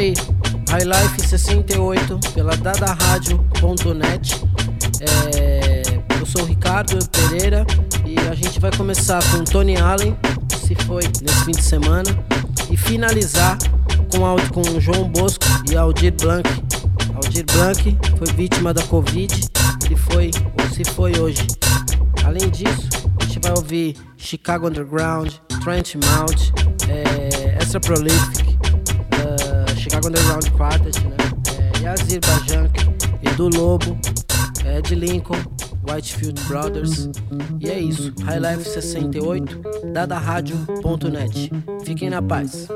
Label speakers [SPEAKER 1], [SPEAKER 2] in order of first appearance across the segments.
[SPEAKER 1] aí, High Life 68 pela dadarádio.net. É, eu sou o Ricardo Pereira e a gente vai começar com Tony Allen, se foi nesse fim de semana, e finalizar com, com João Bosco e Aldir Blanc. Aldir Blanc foi vítima da Covid e foi ou se foi hoje. Além disso, a gente vai ouvir Chicago Underground, Trent Mount, é, Extra Prolific, Chicago Underground Quartet, né? É, Yazir Bajank, Edu Lobo, Ed Lincoln, Whitefield Brothers. E é isso. High Life 68, dadarádio.net. Fiquem na paz.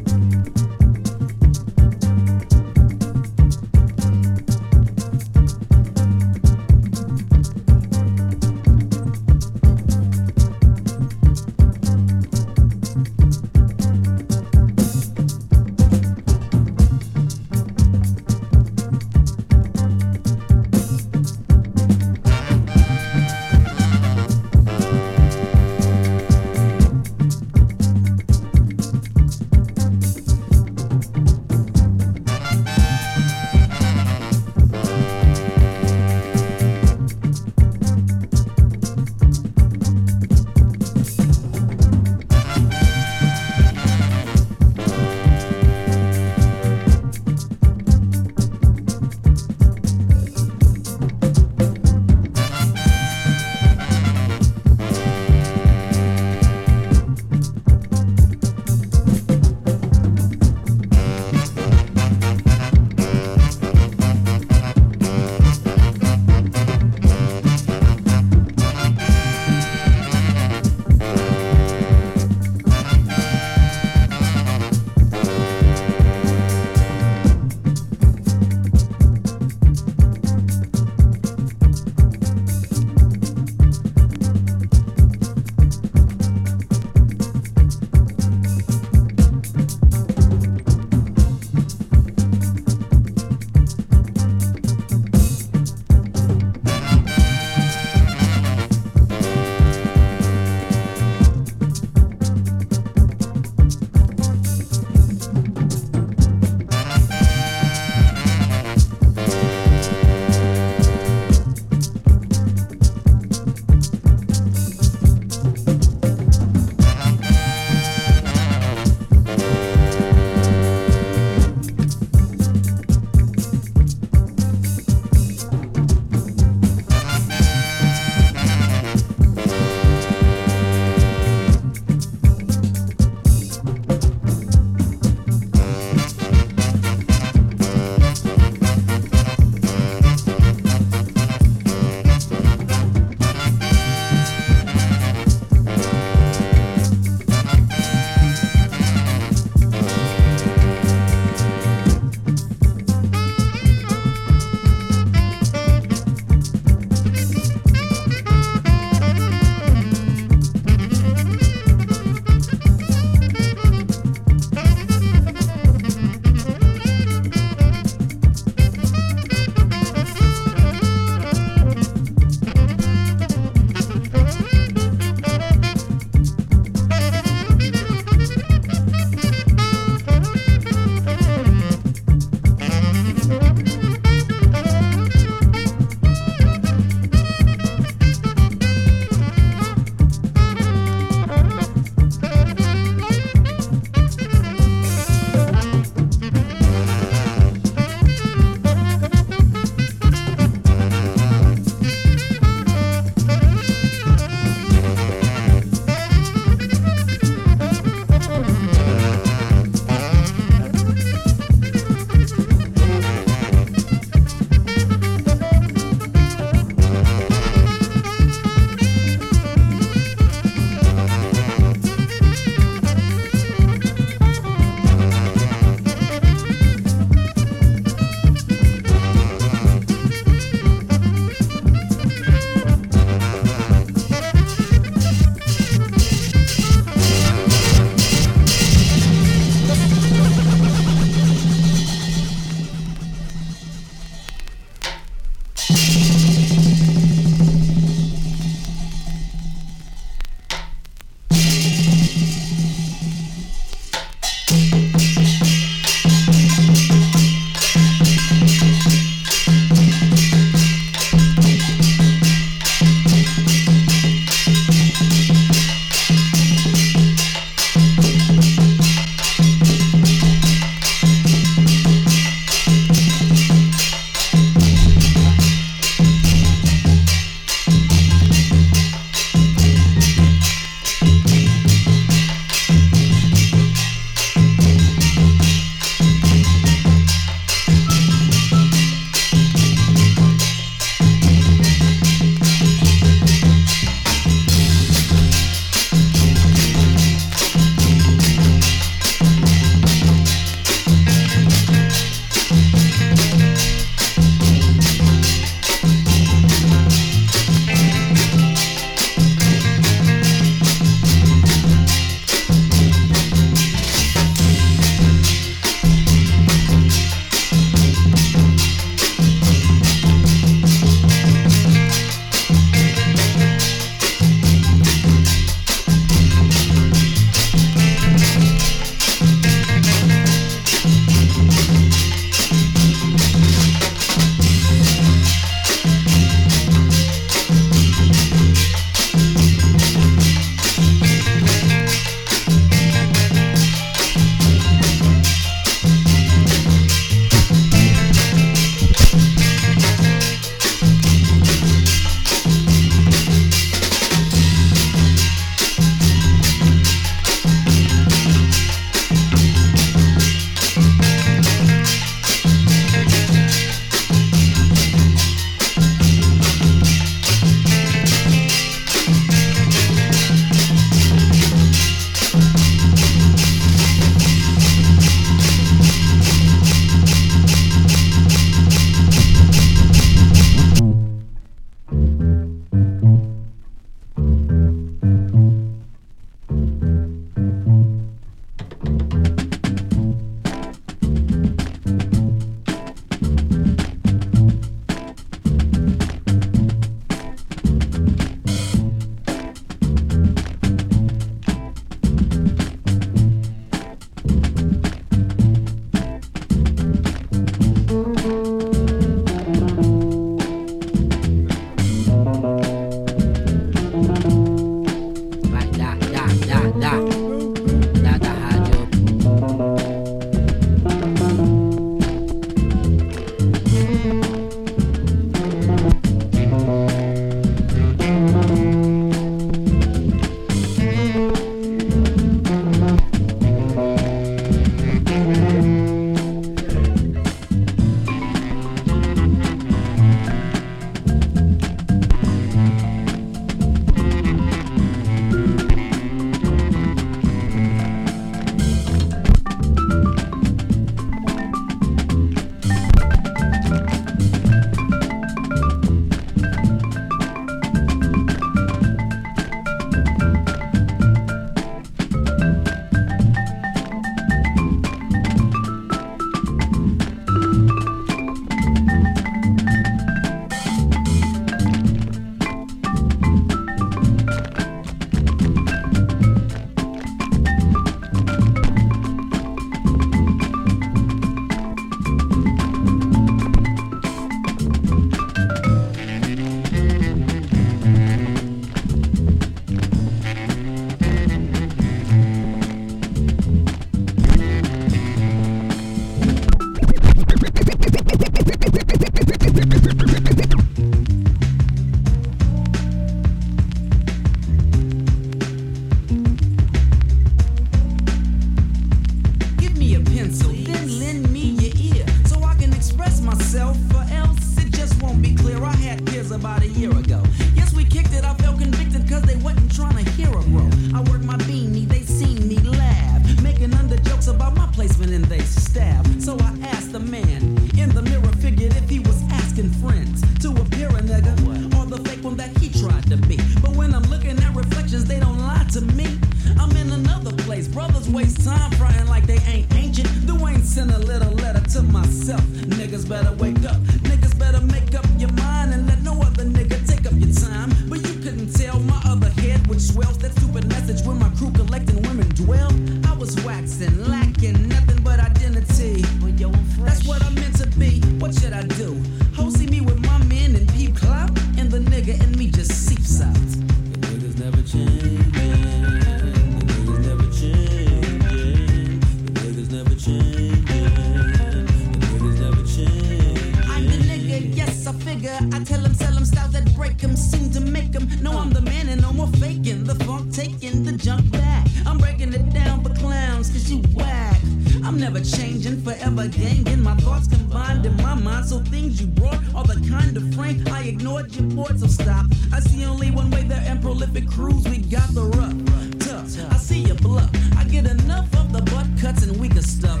[SPEAKER 2] I'm never changing, forever ganging. My thoughts combined in my mind, so things you brought are the kind of frame I ignored your board, so stop. I see only one way there and prolific crews. We got the rough, tough. I see you bluff. I get enough of the butt cuts and weaker stuff.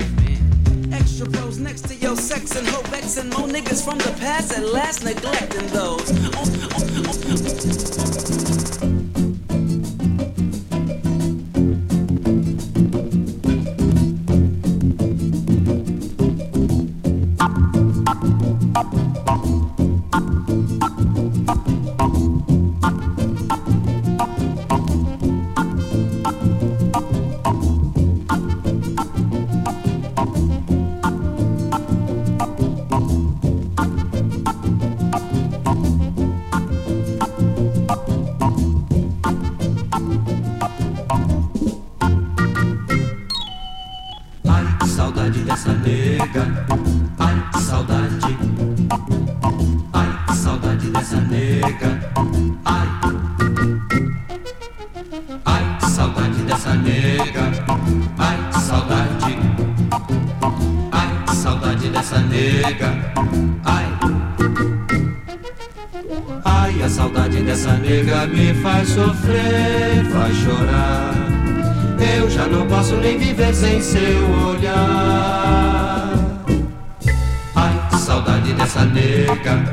[SPEAKER 2] Extra pros next to your sex and hope and more niggas from the past at last neglecting those.
[SPEAKER 3] Essa nega me faz sofrer, faz chorar. Eu já não posso nem viver sem seu olhar.
[SPEAKER 4] Ai, saudade dessa nega.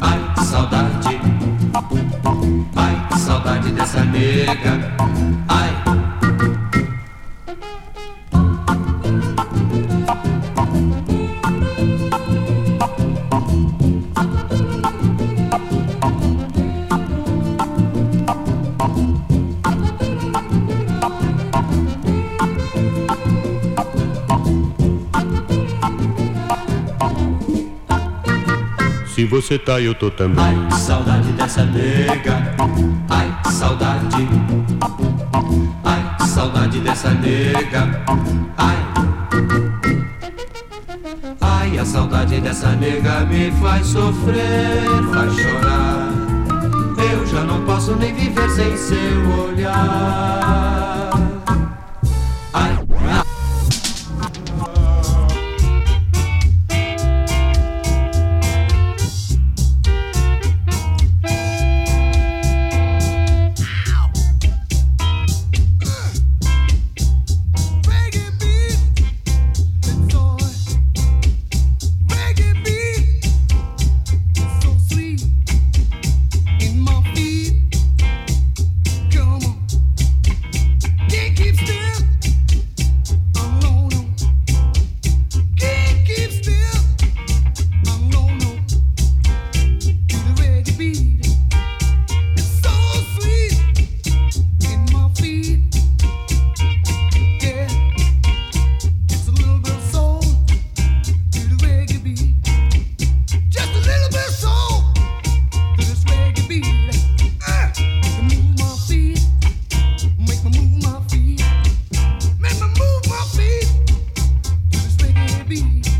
[SPEAKER 4] Ai, saudade. Ai,
[SPEAKER 3] saudade dessa nega. Ai, você tá, eu tô também. Ai, saudade dessa nega. Ai, saudade. Ai, saudade dessa nega. Ai. Ai,
[SPEAKER 5] a saudade dessa nega me faz sofrer, faz chorar. Eu já não posso nem viver sem seu olhar. be.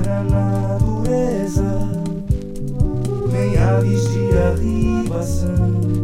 [SPEAKER 5] Espalhar na natureza, nem aves de arribação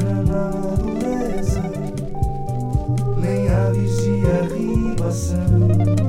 [SPEAKER 5] natureza, nem há vigia ribação.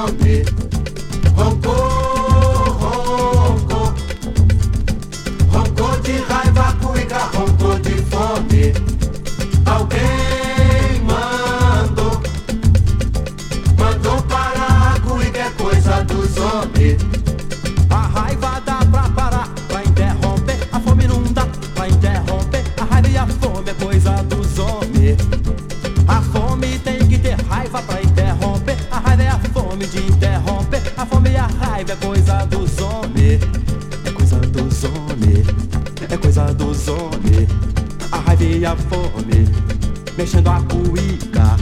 [SPEAKER 5] around it. A fome. Mexendo a cuíca.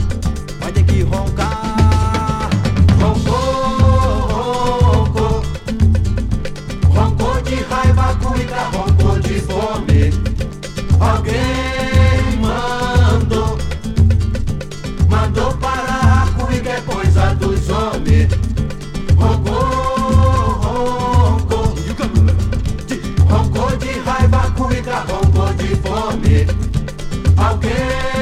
[SPEAKER 5] Okay.